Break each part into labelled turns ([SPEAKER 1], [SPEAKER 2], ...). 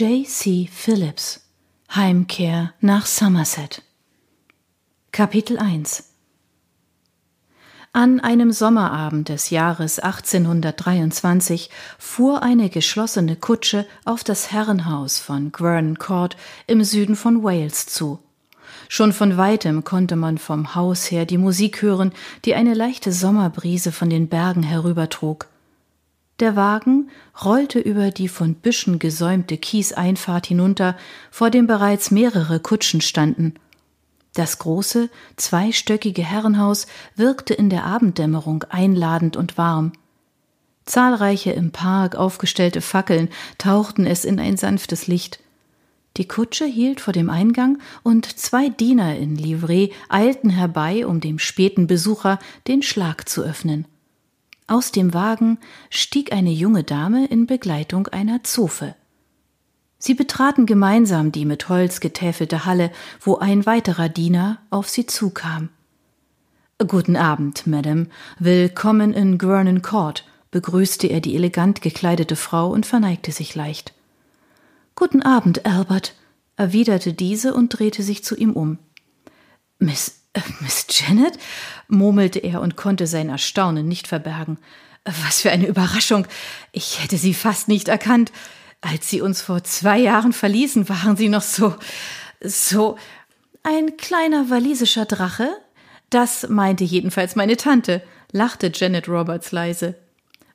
[SPEAKER 1] J. C. Phillips Heimkehr nach Somerset Kapitel 1 An einem Sommerabend des Jahres 1823 fuhr eine geschlossene Kutsche auf das Herrenhaus von Gwern Court im Süden von Wales zu. Schon von weitem konnte man vom Haus her die Musik hören, die eine leichte Sommerbrise von den Bergen herübertrug. Der Wagen rollte über die von Büschen gesäumte Kieseinfahrt hinunter, vor dem bereits mehrere Kutschen standen. Das große, zweistöckige Herrenhaus wirkte in der Abenddämmerung einladend und warm. Zahlreiche im Park aufgestellte Fackeln tauchten es in ein sanftes Licht. Die Kutsche hielt vor dem Eingang und zwei Diener in Livree eilten herbei, um dem späten Besucher den Schlag zu öffnen. Aus dem Wagen stieg eine junge Dame in Begleitung einer Zofe. Sie betraten gemeinsam die mit Holz getäfelte Halle, wo ein weiterer Diener auf sie zukam. Guten Abend, Madame. Willkommen in Gwernon Court, begrüßte er die elegant gekleidete Frau und verneigte sich leicht. Guten Abend, Albert, erwiderte diese und drehte sich zu ihm um. Miss Miss Janet? murmelte er und konnte sein Erstaunen nicht verbergen. Was für eine Überraschung. Ich hätte Sie fast nicht erkannt. Als Sie uns vor zwei Jahren verließen, waren Sie noch so, so ein kleiner walisischer Drache? Das meinte jedenfalls meine Tante, lachte Janet Roberts leise.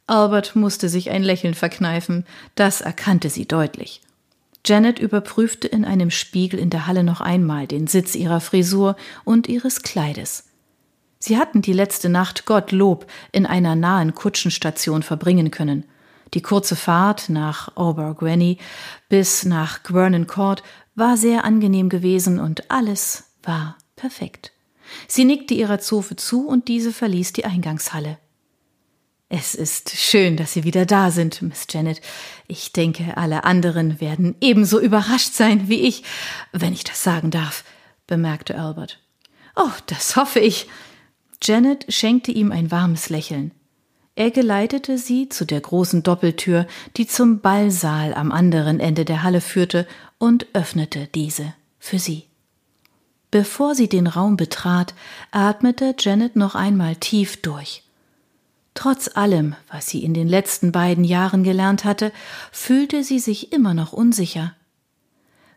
[SPEAKER 1] Albert musste sich ein Lächeln verkneifen, das erkannte sie deutlich. Janet überprüfte in einem Spiegel in der Halle noch einmal den Sitz ihrer Frisur und ihres Kleides. Sie hatten die letzte Nacht Gottlob in einer nahen Kutschenstation verbringen können. Die kurze Fahrt nach Abergwenny bis nach Gwernon Court war sehr angenehm gewesen und alles war perfekt. Sie nickte ihrer Zofe zu und diese verließ die Eingangshalle. Es ist schön, dass Sie wieder da sind, Miss Janet. Ich denke, alle anderen werden ebenso überrascht sein wie ich, wenn ich das sagen darf, bemerkte Albert. Oh, das hoffe ich. Janet schenkte ihm ein warmes Lächeln. Er geleitete sie zu der großen Doppeltür, die zum Ballsaal am anderen Ende der Halle führte, und öffnete diese für sie. Bevor sie den Raum betrat, atmete Janet noch einmal tief durch. Trotz allem, was sie in den letzten beiden Jahren gelernt hatte, fühlte sie sich immer noch unsicher.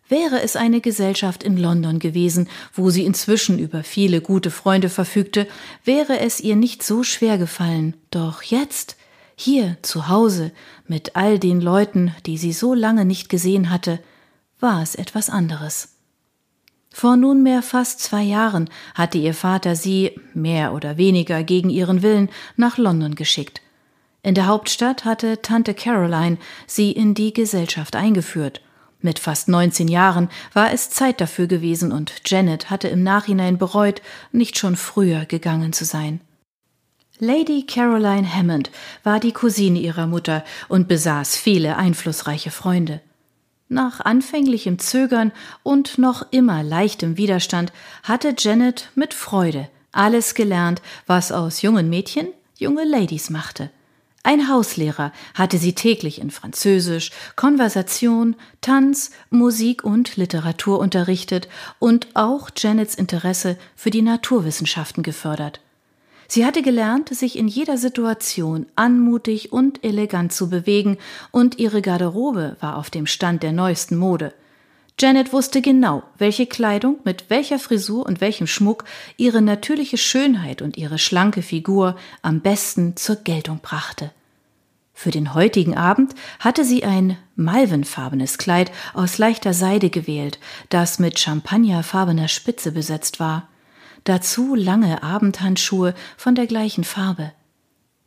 [SPEAKER 1] Wäre es eine Gesellschaft in London gewesen, wo sie inzwischen über viele gute Freunde verfügte, wäre es ihr nicht so schwer gefallen. Doch jetzt, hier zu Hause, mit all den Leuten, die sie so lange nicht gesehen hatte, war es etwas anderes. Vor nunmehr fast zwei Jahren hatte ihr Vater sie, mehr oder weniger gegen ihren Willen, nach London geschickt. In der Hauptstadt hatte Tante Caroline sie in die Gesellschaft eingeführt. Mit fast 19 Jahren war es Zeit dafür gewesen und Janet hatte im Nachhinein bereut, nicht schon früher gegangen zu sein. Lady Caroline Hammond war die Cousine ihrer Mutter und besaß viele einflussreiche Freunde. Nach anfänglichem Zögern und noch immer leichtem Widerstand hatte Janet mit Freude alles gelernt, was aus jungen Mädchen junge Ladies machte. Ein Hauslehrer hatte sie täglich in Französisch, Konversation, Tanz, Musik und Literatur unterrichtet und auch Janets Interesse für die Naturwissenschaften gefördert. Sie hatte gelernt, sich in jeder Situation anmutig und elegant zu bewegen, und ihre Garderobe war auf dem Stand der neuesten Mode. Janet wusste genau, welche Kleidung mit welcher Frisur und welchem Schmuck ihre natürliche Schönheit und ihre schlanke Figur am besten zur Geltung brachte. Für den heutigen Abend hatte sie ein malvenfarbenes Kleid aus leichter Seide gewählt, das mit champagnerfarbener Spitze besetzt war dazu lange Abendhandschuhe von der gleichen Farbe.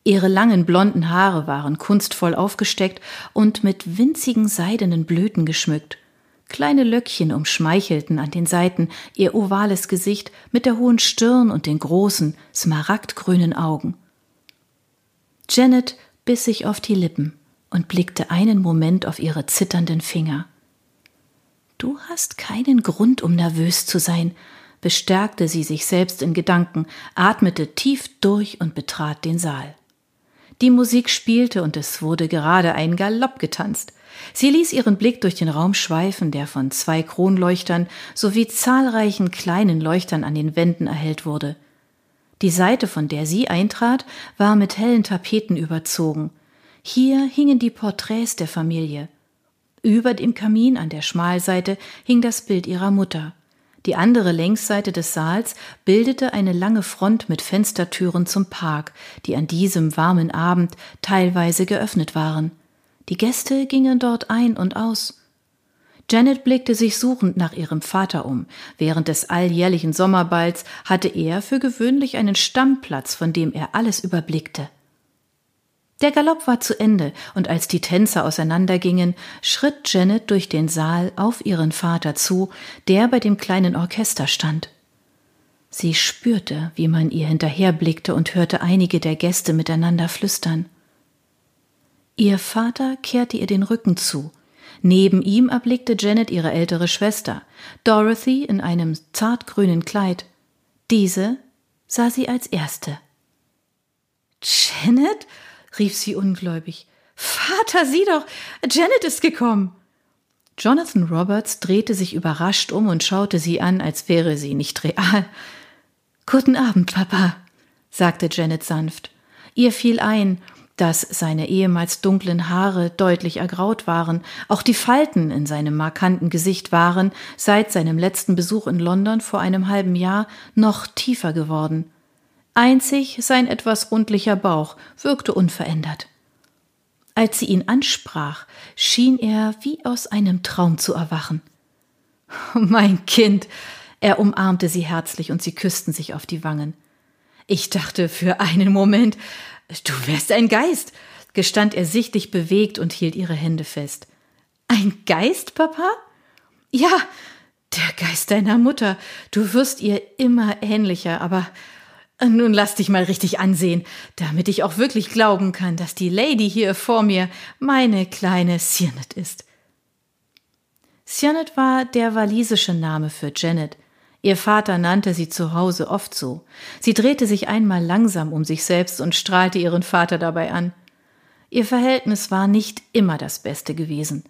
[SPEAKER 1] Ihre langen blonden Haare waren kunstvoll aufgesteckt und mit winzigen seidenen Blüten geschmückt. Kleine Löckchen umschmeichelten an den Seiten ihr ovales Gesicht mit der hohen Stirn und den großen, smaragdgrünen Augen. Janet biss sich auf die Lippen und blickte einen Moment auf ihre zitternden Finger. Du hast keinen Grund, um nervös zu sein, bestärkte sie sich selbst in Gedanken, atmete tief durch und betrat den Saal. Die Musik spielte und es wurde gerade ein Galopp getanzt. Sie ließ ihren Blick durch den Raum schweifen, der von zwei Kronleuchtern sowie zahlreichen kleinen Leuchtern an den Wänden erhellt wurde. Die Seite, von der sie eintrat, war mit hellen Tapeten überzogen. Hier hingen die Porträts der Familie. Über dem Kamin an der Schmalseite hing das Bild ihrer Mutter. Die andere Längsseite des Saals bildete eine lange Front mit Fenstertüren zum Park, die an diesem warmen Abend teilweise geöffnet waren. Die Gäste gingen dort ein und aus. Janet blickte sich suchend nach ihrem Vater um. Während des alljährlichen Sommerballs hatte er für gewöhnlich einen Stammplatz, von dem er alles überblickte. Der Galopp war zu Ende, und als die Tänzer auseinandergingen, schritt Janet durch den Saal auf ihren Vater zu, der bei dem kleinen Orchester stand. Sie spürte, wie man ihr hinterherblickte und hörte einige der Gäste miteinander flüstern. Ihr Vater kehrte ihr den Rücken zu. Neben ihm erblickte Janet ihre ältere Schwester, Dorothy in einem zartgrünen Kleid. Diese sah sie als erste. Janet? Rief sie ungläubig. Vater, sieh doch, Janet ist gekommen. Jonathan Roberts drehte sich überrascht um und schaute sie an, als wäre sie nicht real. Guten Abend, Papa, sagte Janet sanft. Ihr fiel ein, dass seine ehemals dunklen Haare deutlich ergraut waren, auch die Falten in seinem markanten Gesicht waren seit seinem letzten Besuch in London vor einem halben Jahr noch tiefer geworden. Einzig sein etwas rundlicher Bauch wirkte unverändert. Als sie ihn ansprach, schien er wie aus einem Traum zu erwachen. Mein Kind, er umarmte sie herzlich und sie küssten sich auf die Wangen. Ich dachte für einen Moment, du wärst ein Geist, gestand er sichtlich bewegt und hielt ihre Hände fest. Ein Geist, Papa? Ja, der Geist deiner Mutter. Du wirst ihr immer ähnlicher, aber nun lass dich mal richtig ansehen, damit ich auch wirklich glauben kann, dass die Lady hier vor mir meine kleine Siernet ist. Siernet war der walisische Name für Janet. Ihr Vater nannte sie zu Hause oft so. Sie drehte sich einmal langsam um sich selbst und strahlte ihren Vater dabei an. Ihr Verhältnis war nicht immer das Beste gewesen.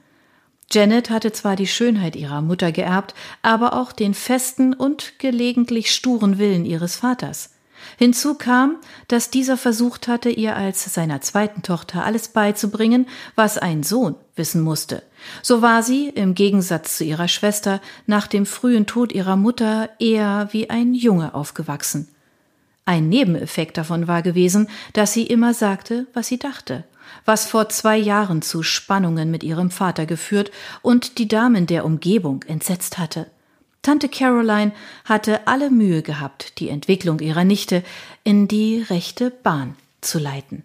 [SPEAKER 1] Janet hatte zwar die Schönheit ihrer Mutter geerbt, aber auch den festen und gelegentlich sturen Willen ihres Vaters. Hinzu kam, dass dieser versucht hatte, ihr als seiner zweiten Tochter alles beizubringen, was ein Sohn wissen musste. So war sie, im Gegensatz zu ihrer Schwester, nach dem frühen Tod ihrer Mutter eher wie ein Junge aufgewachsen. Ein Nebeneffekt davon war gewesen, dass sie immer sagte, was sie dachte, was vor zwei Jahren zu Spannungen mit ihrem Vater geführt und die Damen der Umgebung entsetzt hatte. Tante Caroline hatte alle Mühe gehabt, die Entwicklung ihrer Nichte in die rechte Bahn zu leiten.